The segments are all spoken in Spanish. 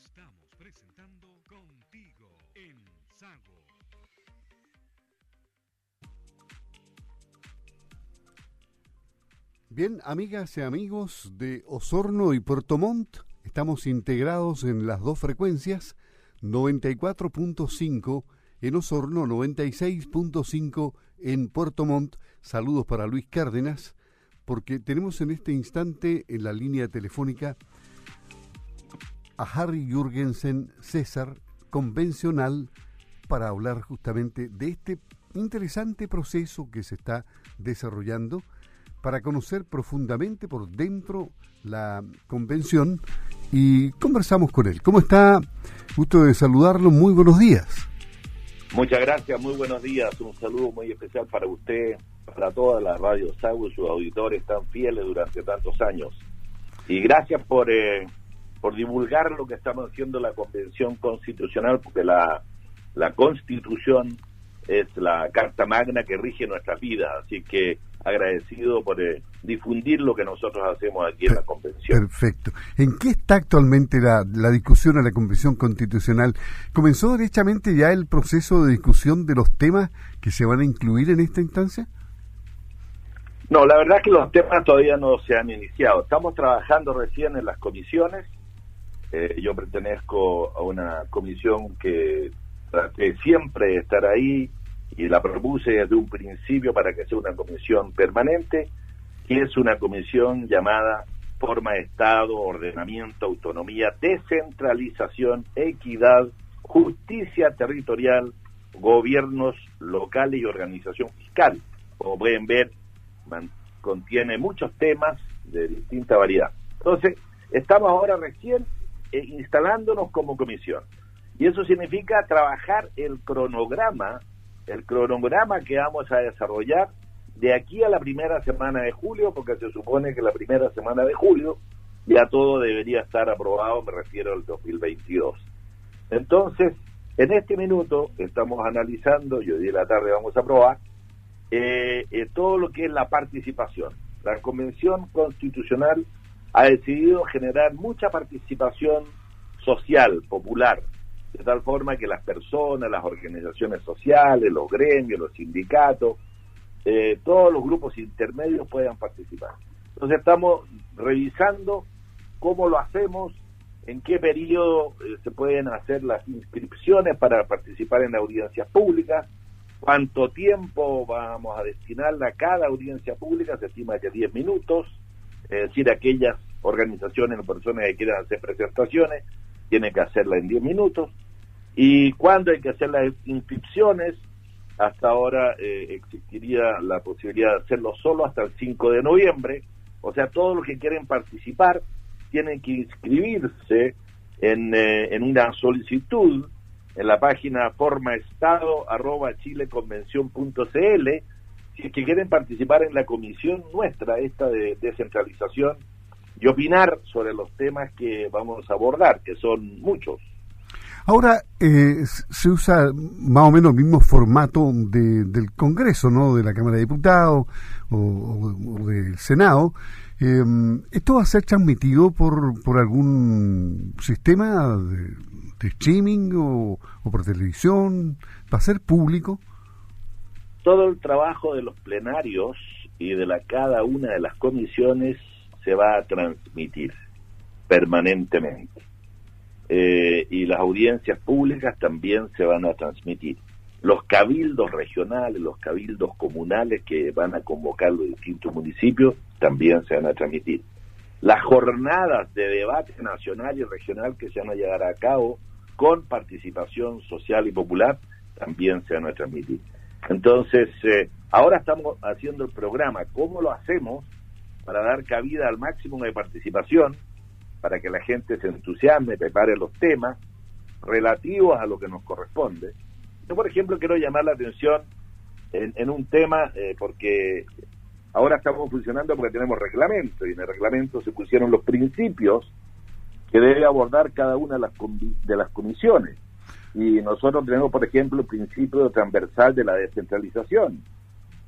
Estamos presentando Contigo en Sago. Bien, amigas y amigos de Osorno y Puerto Montt, estamos integrados en las dos frecuencias, 94.5 en Osorno, 96.5 en Puerto Montt. Saludos para Luis Cárdenas, porque tenemos en este instante en la línea telefónica a Harry Jürgensen César, convencional, para hablar justamente de este interesante proceso que se está desarrollando para conocer profundamente por dentro la convención y conversamos con él. ¿Cómo está? Gusto de saludarlo. Muy buenos días. Muchas gracias, muy buenos días. Un saludo muy especial para usted, para toda la radio SAU sus auditores tan fieles durante tantos años. Y gracias por, eh, por divulgar lo que estamos haciendo la Convención Constitucional, porque la, la Constitución es la carta magna que rige nuestras vidas. Así que agradecido por eh, difundir lo que nosotros hacemos aquí en la convención. Perfecto. ¿En qué está actualmente la, la discusión en la convención constitucional? ¿Comenzó derechamente ya el proceso de discusión de los temas que se van a incluir en esta instancia? No, la verdad es que los temas todavía no se han iniciado. Estamos trabajando recién en las comisiones. Eh, yo pertenezco a una comisión que traté siempre estar ahí, y la propuse desde un principio para que sea una comisión permanente, que es una comisión llamada forma de Estado, ordenamiento, autonomía, descentralización, equidad, justicia territorial, gobiernos locales y organización fiscal. Como pueden ver, contiene muchos temas de distinta variedad. Entonces, estamos ahora recién instalándonos como comisión. Y eso significa trabajar el cronograma el cronograma que vamos a desarrollar de aquí a la primera semana de julio, porque se supone que la primera semana de julio ya todo debería estar aprobado, me refiero al 2022. Entonces, en este minuto estamos analizando, y hoy de la tarde vamos a aprobar, eh, eh, todo lo que es la participación. La Convención Constitucional ha decidido generar mucha participación social, popular, de tal forma que las personas, las organizaciones sociales, los gremios, los sindicatos, eh, todos los grupos intermedios puedan participar. Entonces estamos revisando cómo lo hacemos, en qué periodo eh, se pueden hacer las inscripciones para participar en audiencias públicas, cuánto tiempo vamos a destinarla a cada audiencia pública, se estima que 10 minutos, es decir, aquellas organizaciones o personas que quieran hacer presentaciones tiene que hacerla en 10 minutos. Y cuando hay que hacer las inscripciones, hasta ahora eh, existiría la posibilidad de hacerlo solo hasta el 5 de noviembre. O sea, todos los que quieren participar tienen que inscribirse en, eh, en una solicitud en la página formaestado que quieren participar en la comisión nuestra, esta de descentralización y opinar sobre los temas que vamos a abordar, que son muchos. Ahora eh, se usa más o menos el mismo formato del Congreso, ¿no? De la Cámara de Diputados o, del Senado. Em, ¿Esto va a ser transmitido por, por algún sistema de, streaming o, o, por televisión? ¿Va a ser público? Todo el trabajo de los plenarios y de la cada una de las comisiones se va a transmitir permanentemente. Eh, y las audiencias públicas también se van a transmitir. Los cabildos regionales, los cabildos comunales que van a convocar los distintos municipios también se van a transmitir. Las jornadas de debate nacional y regional que se van a llevar a cabo con participación social y popular también se van a transmitir. Entonces, eh, ahora estamos haciendo el programa. ¿Cómo lo hacemos? para dar cabida al máximo de participación, para que la gente se entusiasme, prepare los temas relativos a lo que nos corresponde. Yo, por ejemplo, quiero llamar la atención en, un tema, eh, porque ahora estamos funcionando porque tenemos reglamento, y en el reglamento se pusieron los principios que debe abordar cada una de las, de las comisiones. Y nosotros tenemos, por ejemplo, el principio transversal de la descentralización,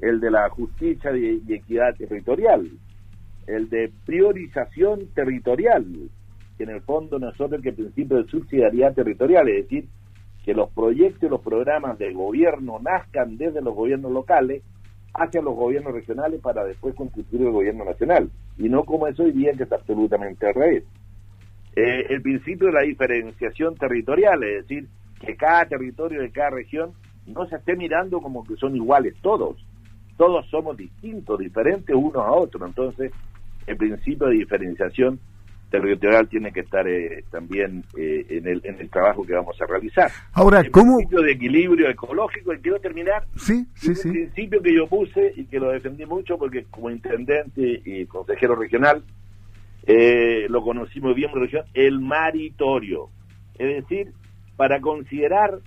el de la justicia y equidad territorial, el de priorización territorial, que en el fondo no es otro que el principio de subsidiariedad territorial, es decir, que los proyectos y los programas del gobierno nazcan desde los gobiernos locales hacia los gobiernos regionales para después constituir el gobierno nacional, y no como es hoy día que es absolutamente al revés. Eh, el principio de la diferenciación territorial, es decir, que cada territorio de cada región no se esté mirando como que son iguales todos, todos somos distintos, diferentes unos a otros, entonces el principio de diferenciación territorial tiene que estar eh, también eh, en, el, en el trabajo que vamos a realizar. Ahora, el ¿cómo? principio de equilibrio ecológico, y quiero terminar, Sí, sí, sí. principio que yo puse y que lo defendí mucho porque como intendente y consejero regional eh, lo conocí muy bien en región, el maritorio. Es decir, para considerar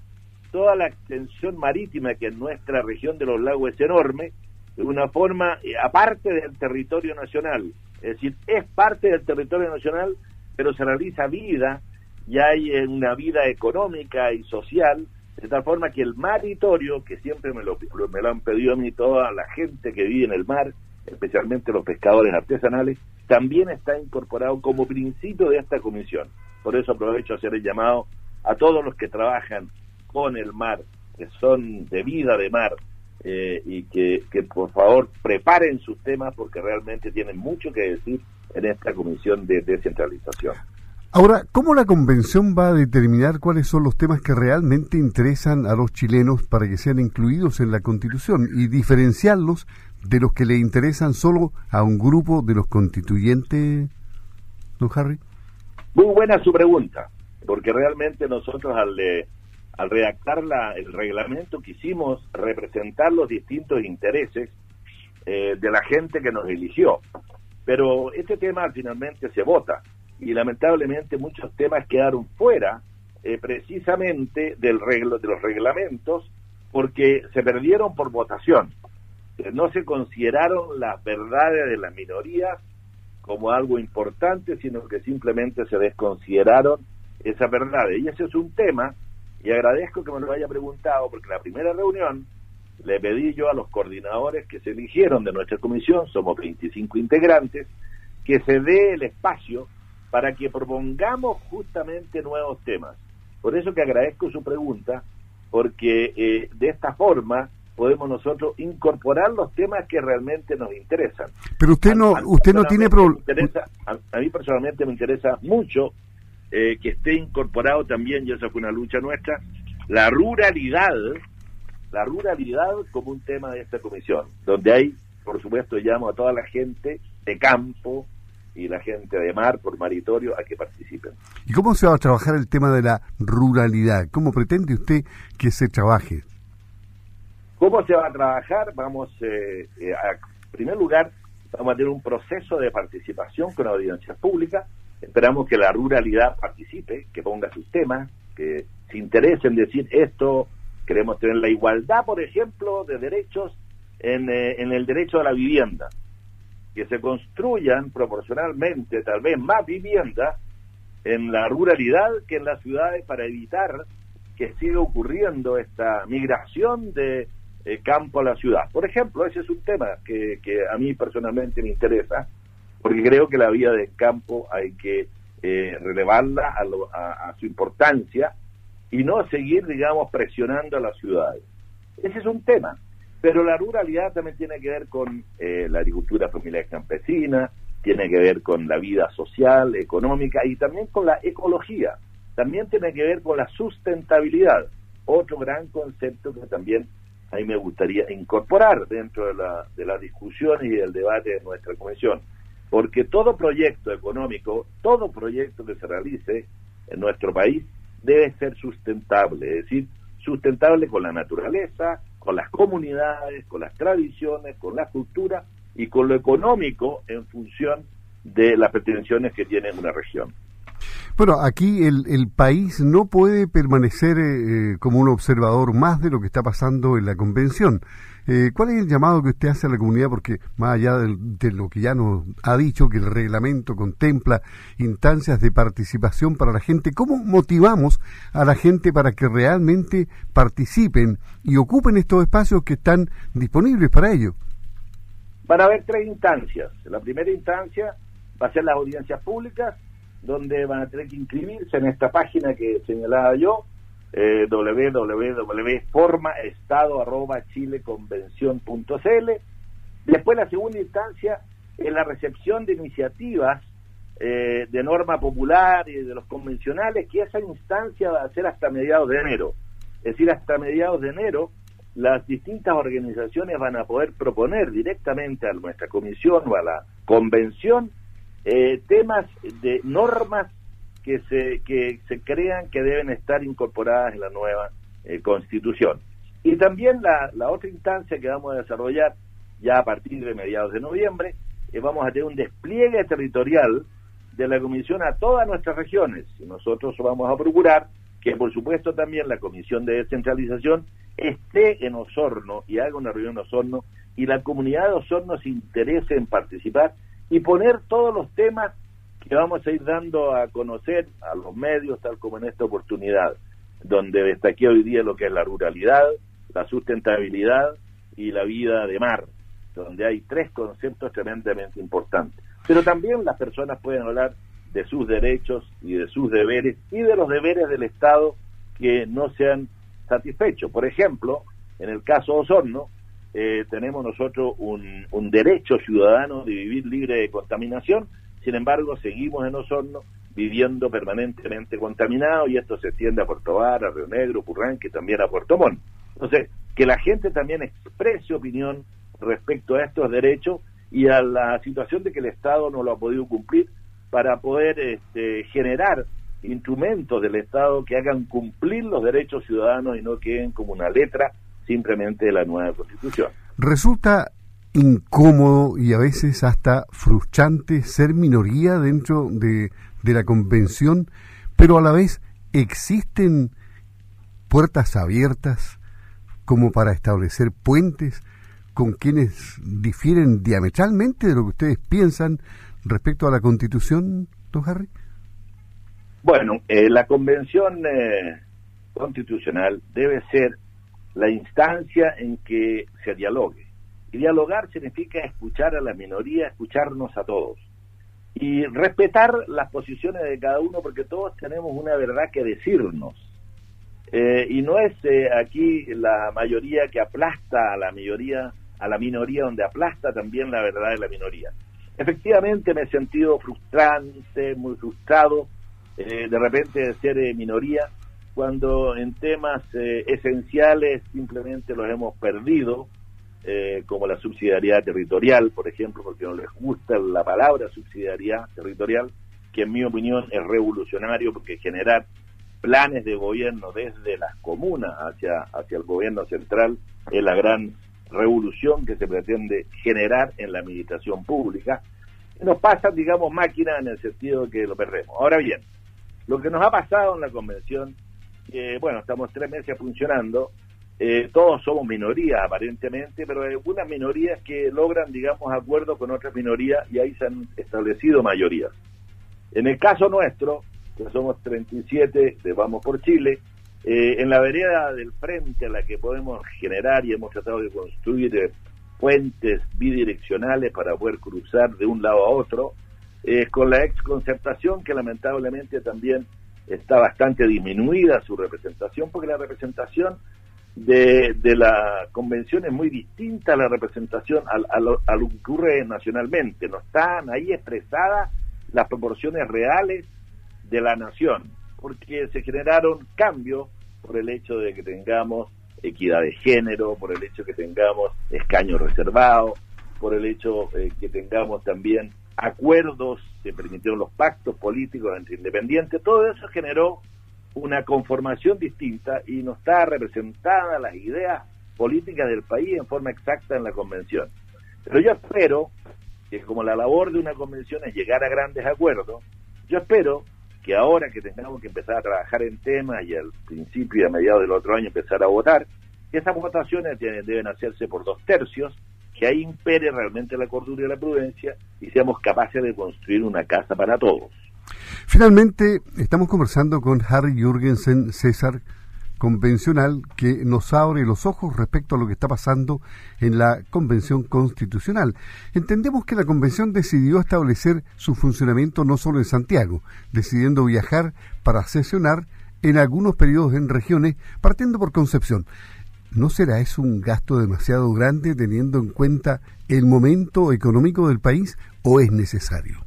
toda la extensión marítima que en nuestra región de los lagos es enorme, de una forma eh, aparte del territorio nacional. Es decir, es parte del territorio nacional, pero se realiza vida y hay eh, una vida económica y social, de tal forma que el maritorio, que siempre me lo, me lo han pedido a mí toda la gente que vive en el mar, especialmente los pescadores artesanales, también está incorporado como principio de esta comisión. Por eso aprovecho hacer el llamado a todos los que trabajan con el mar, que son de vida de mar, eh, y que, que por favor preparen sus temas porque realmente tienen mucho que decir en esta comisión de descentralización. Ahora, ¿cómo la convención va a determinar cuáles son los temas que realmente interesan a los chilenos para que sean incluidos en la constitución y diferenciarlos de los que le interesan solo a un grupo de los constituyentes, don Harry? Muy buena su pregunta, porque realmente nosotros al, eh, al redactar la, el reglamento quisimos representar los distintos intereses eh, de la gente que nos eligió. Pero este tema finalmente se vota y lamentablemente muchos temas quedaron fuera eh, precisamente del reglo, de los reglamentos porque se perdieron por votación. Eh, No se consideraron las verdades de las minorías como algo importante, sino que simplemente se desconsideraron esas verdades. Y ese es un tema, y agradezco que me lo haya preguntado, porque en la primera reunión le pedí yo a los coordinadores que se eligieron de nuestra comisión, somos 25 integrantes, que se dé el espacio para que propongamos justamente nuevos temas. Por eso que agradezco su pregunta, porque eh, de esta forma podemos nosotros incorporar los temas que realmente nos interesan. Pero usted no, A- a mí usted no tiene problema. a, a mí personalmente me interesa mucho eh, que esté incorporado también, y esa fue una lucha nuestra, la ruralidad, la ruralidad como un tema de esta comisión, donde hay, por supuesto, llamo a toda la gente de campo y la gente de mar por maritorio a que participen. ¿Y cómo se va a trabajar el tema de la ruralidad? ¿Cómo pretende usted que se trabaje? ¿Cómo se va a trabajar? Vamos, eh, eh, a, en primer lugar, vamos a tener un proceso de participación con audiencias públicas. Esperamos que la ruralidad participe, que ponga sus temas, que se interese en decir esto. Queremos tener la igualdad, por ejemplo, de derechos en, eh, en el derecho a la vivienda. Que se construyan proporcionalmente, tal vez, más viviendas en la ruralidad que en las ciudades para evitar que siga ocurriendo esta migración de eh, campo a la ciudad. Por ejemplo, ese es un tema que, que a mí personalmente me interesa, porque creo que la vida del campo hay que eh, relevarla a, lo- a- su importancia y no seguir, digamos, presionando a las ciudades. Ese es un tema. Pero la ruralidad también tiene que ver con eh, la agricultura familiar campesina, tiene que ver con la vida social, económica y también con la ecología. También tiene que ver con la sustentabilidad, otro gran concepto que también a mí me gustaría incorporar dentro de la, de la discusión y del debate de nuestra comisión. Porque todo proyecto económico, todo proyecto que se realice en nuestro país debe ser sustentable, es decir, sustentable con la naturaleza, con las comunidades, con las tradiciones, con la cultura y con lo económico en función de las pretensiones que tiene una región. Bueno, aquí el, el país no puede permanecer eh, como un observador más de lo que está pasando en la convención. Eh, ¿Cuál es el llamado que usted hace a la comunidad? Porque más allá de, lo que ya nos ha dicho, que el reglamento contempla instancias de participación para la gente, ¿cómo motivamos a la gente para que realmente participen y ocupen estos espacios que están disponibles para ello? Van a haber tres instancias. La primera instancia va a ser las audiencias públicas donde van a tener que inscribirse en esta página que señalaba yo, eh, www.formaestado.chileconvención.cl. Después la segunda instancia es la recepción de iniciativas eh, de norma popular y de los convencionales, que esa instancia va a ser hasta mediados de enero. Es decir, hasta mediados de enero las distintas organizaciones van a poder proponer directamente a nuestra comisión o a la convención eh, temas de normas que se, que se crean que deben estar incorporadas en la nueva eh, constitución. Y también la, la, otra instancia que vamos a desarrollar ya a partir de mediados de noviembre, eh, vamos a tener un despliegue territorial de la comisión a todas nuestras regiones. Nosotros vamos a procurar que, por supuesto, también la comisión de descentralización esté en Osorno y haga una reunión en Osorno y la comunidad de Osorno se interese en participar y poner todos los temas que vamos a ir dando a conocer a los medios, tal como en esta oportunidad, donde destaqué hoy día lo que es la ruralidad, la sustentabilidad y la vida de mar, donde hay tres conceptos tremendamente importantes. Pero también las personas pueden hablar de sus derechos y de sus deberes y de los deberes del Estado que no sean satisfechos. Por ejemplo, en el caso Osorno, eh, tenemos nosotros un, un, derecho ciudadano de vivir libre de contaminación, sin embargo seguimos en Osorno viviendo permanentemente contaminados y esto se extiende a Puerto Vara, a Río Negro, Purranque, también a Puerto Montt. Entonces, que la gente también exprese opinión respecto a estos derechos y a la situación de que el Estado no lo ha podido cumplir para poder este, generar instrumentos del Estado que hagan cumplir los derechos ciudadanos y no queden como una letra simplemente de la nueva constitución. Resulta incómodo y a veces hasta frustrante ser minoría dentro de, de la convención, pero a la vez existen puertas abiertas como para establecer puentes con quienes difieren diametralmente de lo que ustedes piensan respecto a la constitución, don Harry? Bueno, eh, la convención eh, constitucional debe ser la instancia en que se dialogue. Y dialogar significa escuchar a la minoría, escucharnos a todos. Y respetar las posiciones de cada uno porque todos tenemos una verdad que decirnos. Eh, y no es eh, aquí la mayoría que aplasta a la mayoría, a la minoría donde aplasta también la verdad de la minoría. Efectivamente me he sentido frustrante, muy frustrado eh, de repente de ser minoría cuando en temas esenciales simplemente los hemos perdido, eh, como la subsidiariedad territorial, por ejemplo, porque no les gusta la palabra subsidiariedad territorial, que en mi opinión es revolucionario porque generar planes de gobierno desde las comunas hacia, hacia el gobierno central es la gran revolución que se pretende generar en la administración pública. Nos pasan, digamos, máquinas en el sentido de que lo perdemos. Ahora bien, lo que nos ha pasado en la convención bueno, estamos tres meses funcionando, eh, todos somos minorías aparentemente, pero hay algunas minorías que logran, digamos, acuerdos con otras minorías y ahí se han establecido mayorías. En el caso nuestro, que somos 37 de Vamos por Chile, eh, en la vereda del frente a la que podemos generar y hemos tratado de construir eh, puentes bidireccionales para poder cruzar de un lado a otro, con la ex concertación que lamentablemente también está bastante disminuida su representación, porque la representación de, de la convención es muy distinta a la representación, a, lo, que ocurre nacionalmente. No están ahí expresadas las proporciones reales de la nación, porque se generaron cambios por el hecho de que tengamos equidad de género, por el hecho de que tengamos escaños reservados, por el hecho de que tengamos también acuerdos que permitieron los pactos políticos entre independientes, todo eso generó una conformación distinta y no está representada las ideas políticas del país en forma exacta en la convención. Pero yo espero que como la labor de una convención es llegar a grandes acuerdos, yo espero que ahora que tengamos que empezar a trabajar en temas y al principio y a mediados del otro año empezar a votar, esas votaciones deben hacerse por dos tercios que ahí impere realmente la cordura y la prudencia y seamos capaces de construir una casa para todos. Finalmente, estamos conversando con Harry Jürgensen César, convencional que nos abre los ojos respecto a lo que está pasando en la Convención Constitucional. Entendemos que la Convención decidió establecer su funcionamiento no solo en Santiago, decidiendo viajar para sesionar en algunos periodos en regiones, partiendo por Concepción. ¿No será eso un gasto demasiado grande teniendo en cuenta el momento económico del país o es necesario?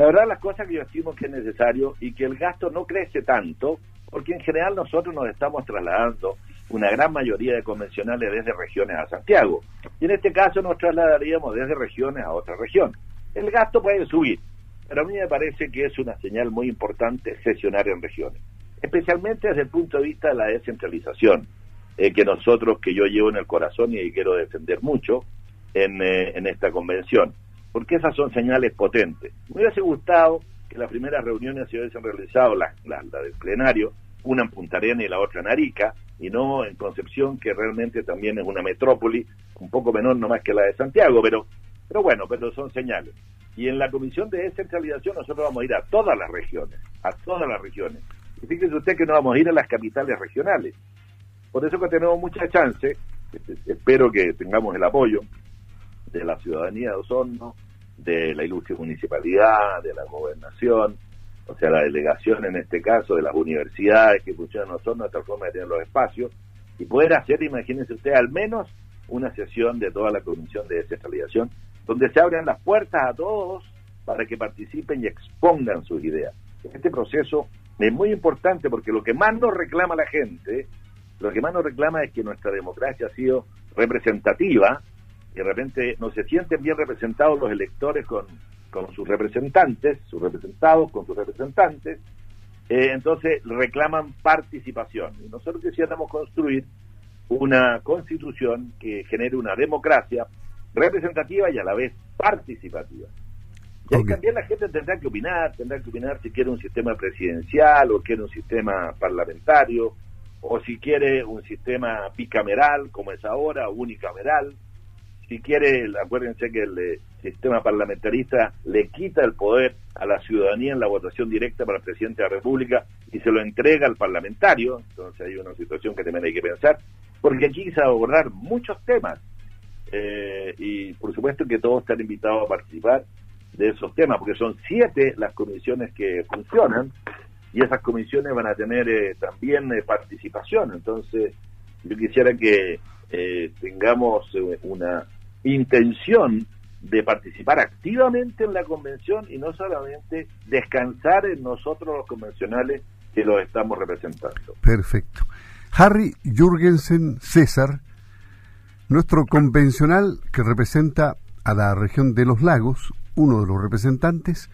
La verdad, las cosas que yo estimo que es necesario y que el gasto no crece tanto, porque en general nosotros nos estamos trasladando una gran mayoría de convencionales desde regiones a Santiago. Y en este caso nos trasladaríamos desde regiones a otra región. El gasto puede subir, pero a mí me parece que es una señal muy importante sesionar en regiones, especialmente desde el punto de vista de la descentralización, eh, que nosotros, que yo llevo en el corazón y quiero defender mucho en, eh, en esta convención, porque esas son señales potentes. Me hubiese gustado que las primeras reuniones se hubiesen realizado, la, la, del plenario, una en Punta Arenas y la otra en Arica, y no en Concepción, que realmente también es una metrópoli, un poco menor nomás que la de Santiago, pero, pero bueno, pero son señales. Y en la Comisión de Descentralización nosotros vamos a ir a todas las regiones, a todas las regiones. Y fíjese usted que no vamos a ir a las capitales regionales. Por eso que tenemos mucha chance, espero que tengamos el apoyo de la ciudadanía de Osorno, de la ilustre municipalidad, de la gobernación, o sea, la delegación en este caso, de las universidades que funcionan en Osorno, de tal forma de tener los espacios, y poder hacer, imagínense usted, al menos una sesión de toda la Comisión de Descentralización, donde se abran las puertas a todos para que participen y expongan sus ideas. Este proceso es muy importante porque lo que más nos reclama la gente lo que más nos reclama es que nuestra democracia ha sido representativa y de repente no se sienten bien representados los electores con, con sus representantes, sus representados con sus representantes, eh, entonces reclaman participación. Y nosotros quisiéramos construir una constitución que genere una democracia representativa y a la vez participativa. Y ahí también la gente tendrá que opinar, tendrá que opinar si quiere un sistema presidencial o quiere un sistema parlamentario, o si quiere un sistema bicameral como es ahora, unicameral, si quiere, acuérdense que el eh, sistema parlamentarista le quita el poder a la ciudadanía en la votación directa para el presidente de la República y se lo entrega al parlamentario, entonces hay una situación que también hay que pensar, porque aquí se va a abordar muchos temas eh, y por supuesto que todos están invitados a participar de esos temas, porque son siete las comisiones que funcionan y esas comisiones van a tener eh, también eh, participación. Entonces, yo quisiera que eh, tengamos una intención de participar activamente en la convención y no solamente descansar en nosotros los convencionales que los estamos representando. Perfecto. Harry Jürgensen César, nuestro convencional que representa a la región de los lagos, uno de los representantes,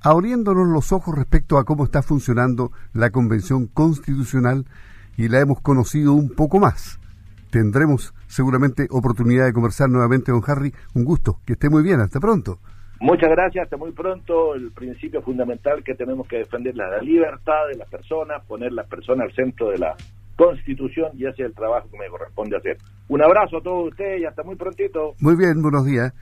abriéndonos los ojos respecto a cómo está funcionando la Convención Constitucional y la hemos conocido un poco más. Tendremos seguramente oportunidad de conversar nuevamente, don Harry. Un gusto, que esté muy bien, hasta pronto. Muchas gracias, hasta muy pronto. El principio fundamental que tenemos que defender es la libertad de las personas, poner las personas al centro de la Constitución y hacer el trabajo que me corresponde hacer. Un abrazo a todos ustedes y hasta muy prontito. Muy bien, buenos días.